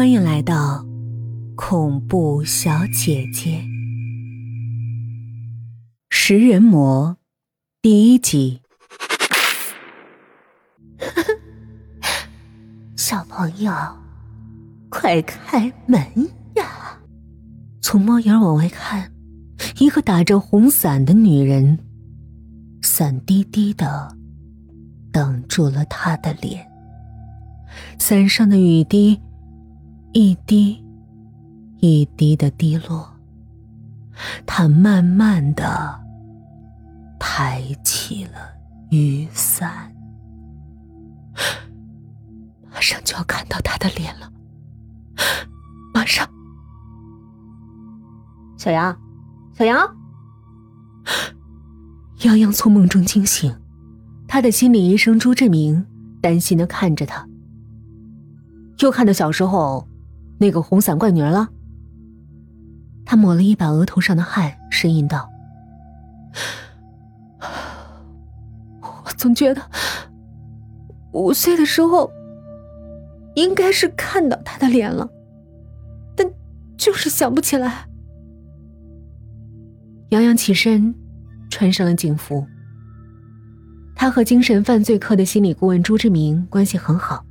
欢迎来到恐怖小姐姐。食人魔第一集。小朋友，快开门呀！从猫眼往外看，一个打着红伞的女人，伞低低的挡住了她的脸，伞上的雨滴。一滴，一滴的滴落。他慢慢的抬起了雨伞，马上就要看到他的脸了。马上，小杨，小杨，杨洋从梦中惊醒，他的心理医生朱志明担心的看着他，又看到小时候。那个红伞怪女儿了。他抹了一把额头上的汗，呻吟道：“我总觉得五岁的时候应该是看到他的脸了，但就是想不起来。”杨洋起身，穿上了警服。他和精神犯罪科的心理顾问朱志明关系很好，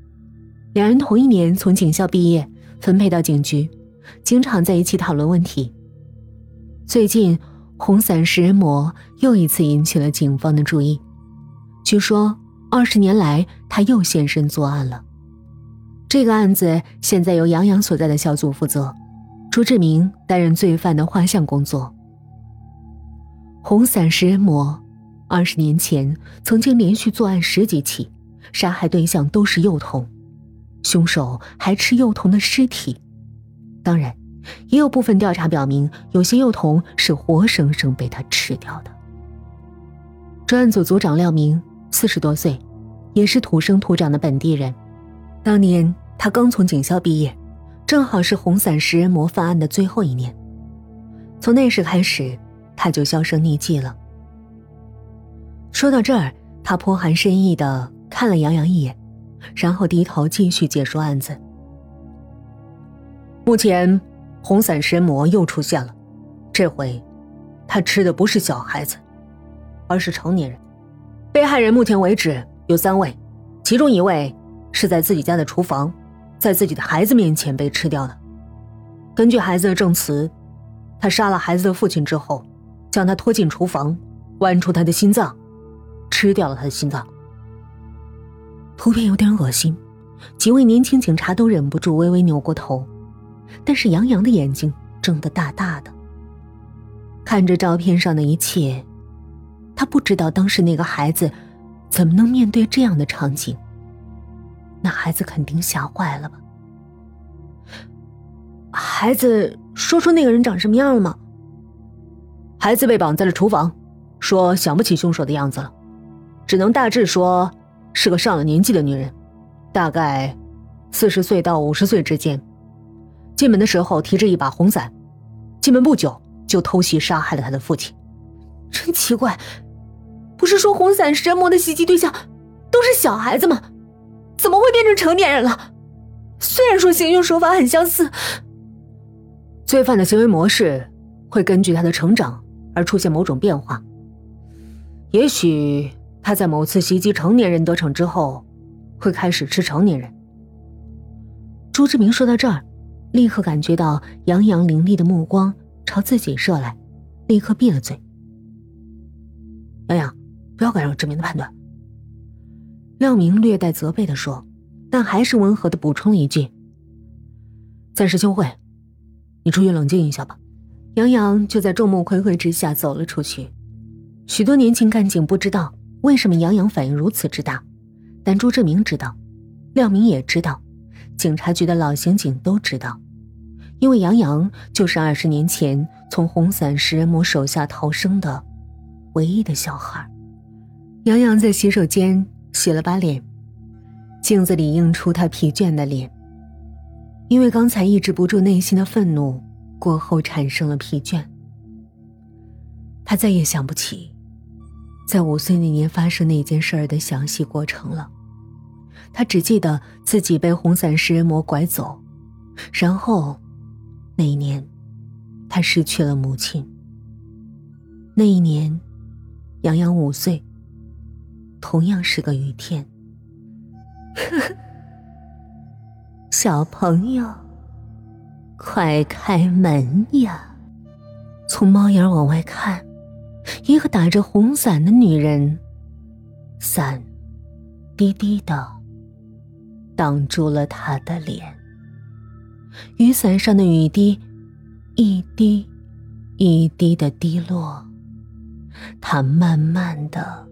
两人同一年从警校毕业。分配到警局，经常在一起讨论问题。最近，红伞食人魔又一次引起了警方的注意。据说，二十年来他又现身作案了。这个案子现在由杨洋所在的小组负责，朱志明担任罪犯的画像工作。红伞食人魔，二十年前曾经连续作案十几起，杀害对象都是幼童。凶手还吃幼童的尸体，当然，也有部分调查表明，有些幼童是活生生被他吃掉的。专案组组长廖明，四十多岁，也是土生土长的本地人。当年他刚从警校毕业，正好是红伞食人魔犯案的最后一年。从那时开始，他就销声匿迹了。说到这儿，他颇含深意的看了杨洋一眼。然后低头继续解说案子。目前，红伞神魔又出现了，这回，他吃的不是小孩子，而是成年人。被害人目前为止有三位，其中一位是在自己家的厨房，在自己的孩子面前被吃掉的。根据孩子的证词，他杀了孩子的父亲之后，将他拖进厨房，剜出他的心脏，吃掉了他的心脏。图片有点恶心，几位年轻警察都忍不住微微扭过头，但是杨洋的眼睛睁得大大的，看着照片上的一切，他不知道当时那个孩子怎么能面对这样的场景。那孩子肯定吓坏了吧？孩子说出那个人长什么样了吗？孩子被绑在了厨房，说想不起凶手的样子了，只能大致说。是个上了年纪的女人，大概四十岁到五十岁之间。进门的时候提着一把红伞，进门不久就偷袭杀害了他的父亲。真奇怪，不是说红伞神魔的袭击对象都是小孩子吗？怎么会变成成年人了？虽然说行凶手法很相似，罪犯的行为模式会根据他的成长而出现某种变化。也许。他在某次袭击成年人得逞之后，会开始吃成年人。朱志明说到这儿，立刻感觉到杨洋凌厉的目光朝自己射来，立刻闭了嘴。杨洋，不要干扰志明的判断。廖明略带责备的说，但还是温和的补充了一句：“暂时休会，你出去冷静一下吧。”杨洋就在众目睽睽之下走了出去。许多年轻干警不知道。为什么杨洋反应如此之大？但朱志明知道，廖明也知道，警察局的老刑警都知道，因为杨洋就是二十年前从红伞食人魔手下逃生的唯一的小孩。杨洋在洗手间洗了把脸，镜子里映出他疲倦的脸，因为刚才抑制不住内心的愤怒，过后产生了疲倦。他再也想不起。在五岁那年发生那件事儿的详细过程了，他只记得自己被红伞食人魔拐走，然后，那一年，他失去了母亲。那一年，杨洋五岁，同样是个雨天。小朋友，快开门呀！从猫眼往外看，一个打着红伞的女人，伞低低的挡住了他的脸。雨伞上的雨滴，一滴一滴的滴落。他慢慢的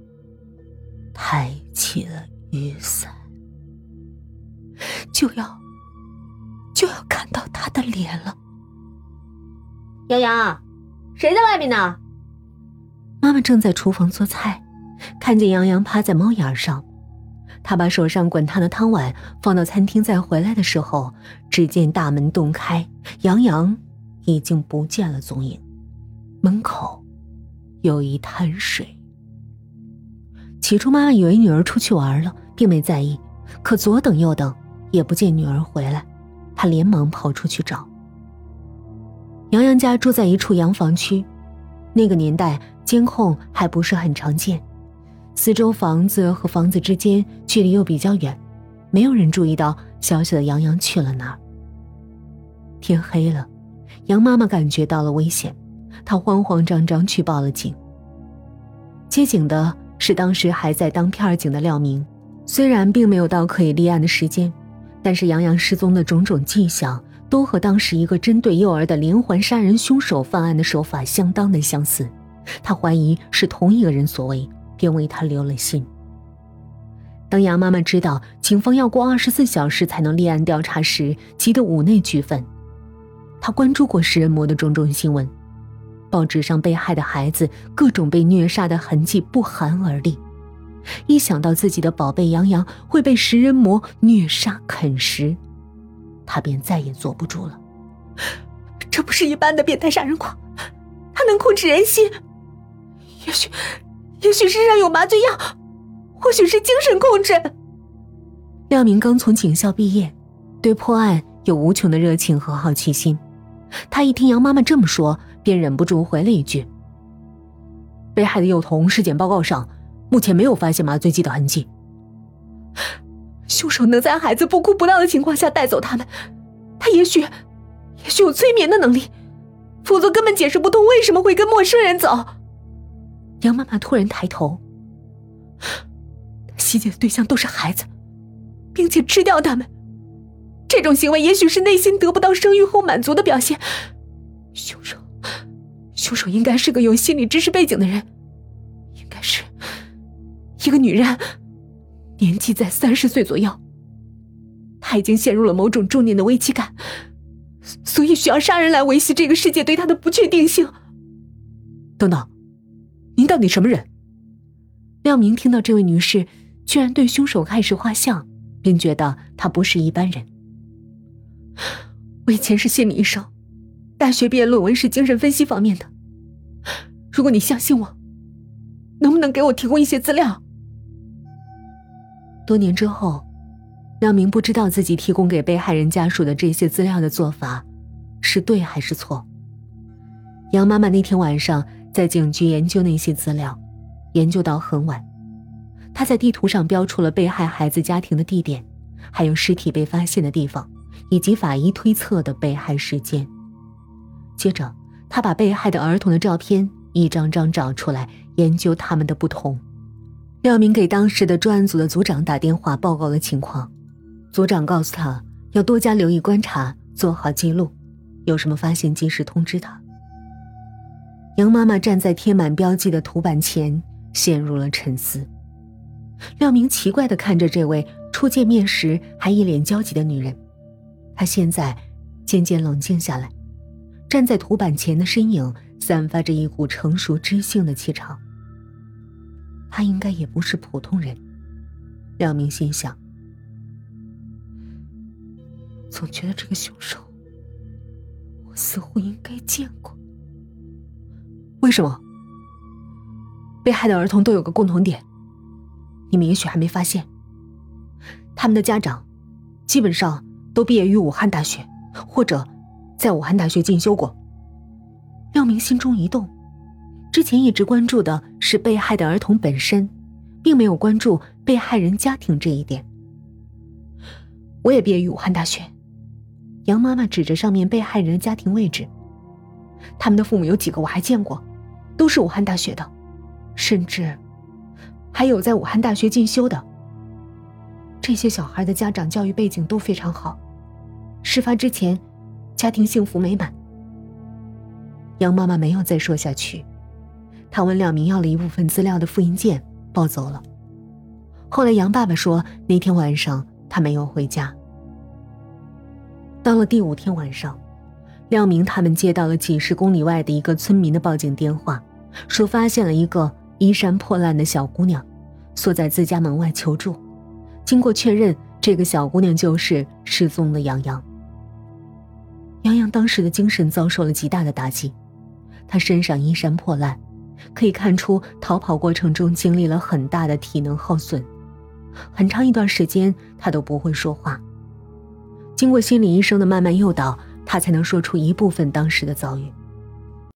抬起了雨伞，就要就要看到他的脸了。洋洋，谁在外面呢？妈妈正在厨房做菜，看见杨洋趴在猫眼上。她把手上滚烫的汤碗放到餐厅，再回来的时候，只见大门洞开，杨洋已经不见了踪影。门口有一滩水。起初，妈妈以为女儿出去玩了，并没在意。可左等右等，也不见女儿回来，她连忙跑出去找。杨洋家住在一处洋房区，那个年代监控还不是很常见。四周房子和房子之间距离又比较远，没有人注意到小小的杨洋去了哪儿。天黑了，杨妈妈感觉到了危险，她慌慌张张去报了警。接警的是当时还在当片警的廖明，虽然并没有到可以立案的时间，但是杨洋失踪的种种迹象都和当时一个针对幼儿的连环杀人凶手犯案的手法相当的相似，他怀疑是同一个人所为。便为他留了信。当杨妈妈知道警方要过二十四小时才能立案调查时，急得五内俱焚。她关注过食人魔的种种新闻，报纸上被害的孩子各种被虐杀的痕迹不寒而栗。一想到自己的宝贝杨洋会被食人魔虐杀啃食，她便再也坐不住了。这不是一般的变态杀人狂，他能控制人心，也许……也许身上有麻醉药，或许是精神控制。廖明刚从警校毕业，对破案有无穷的热情和好奇心。他一听杨妈妈这么说，便忍不住回了一句：“被害的幼童尸检报告上，目前没有发现麻醉剂的痕迹。凶手能在孩子不哭不闹的情况下带走他们，他也许，也许有催眠的能力，否则根本解释不通为什么会跟陌生人走。”杨妈妈突然抬头，袭击的对象都是孩子，并且吃掉他们。这种行为也许是内心得不到生育后满足的表现。凶手，凶手应该是个有心理知识背景的人，应该是一个女人，年纪在三十岁左右。他已经陷入了某种重念的危机感，所以需要杀人来维系这个世界对他的不确定性。等等。您到底什么人？廖明听到这位女士居然对凶手开始画像，便觉得她不是一般人。我以前是心理医生，大学毕业论文是精神分析方面的。如果你相信我，能不能给我提供一些资料？多年之后，廖明不知道自己提供给被害人家属的这些资料的做法是对还是错。杨妈妈那天晚上。在警局研究那些资料，研究到很晚。她在地图上标出了被害孩子家庭的地点，还有尸体被发现的地方，以及法医推测的被害时间。接着，他把被害的儿童的照片一张张找出来，研究他们的不同。廖明给当时的专案组的组长打电话报告了情况，组长告诉他要多加留意观察，做好记录，有什么发现及时通知他。杨妈妈站在贴满标记的图板前，陷入了沉思。廖明奇怪的看着这位初见面时还一脸焦急的女人，她现在渐渐冷静下来，站在图板前的身影散发着一股成熟知性的气场。他应该也不是普通人，廖明心想。总觉得这个凶手，我似乎应该见过。为什么？被害的儿童都有个共同点，你们也许还没发现。他们的家长基本上都毕业于武汉大学，或者在武汉大学进修过。廖明心中一动，之前一直关注的是被害的儿童本身，并没有关注被害人家庭这一点。我也毕业于武汉大学。杨妈妈指着上面被害人的家庭位置，他们的父母有几个我还见过，都是武汉大学的，甚至还有在武汉大学进修的。这些小孩的家长教育背景都非常好，事发之前，家庭幸福美满。杨妈妈没有再说下去，他问廖明要了一部分资料的复印件，抱走了。后来杨爸爸说，那天晚上他没有回家。到了第五天晚上，廖明他们接到了几十公里外的一个村民的报警电话，说发现了一个衣衫破烂的小姑娘，缩在自家门外求助。经过确认，这个小姑娘就是失踪的杨洋。杨洋当时的精神遭受了极大的打击。他身上衣衫破烂，可以看出逃跑过程中经历了很大的体能耗损，很长一段时间他都不会说话。经过心理医生的慢慢诱导，他才能说出一部分当时的遭遇。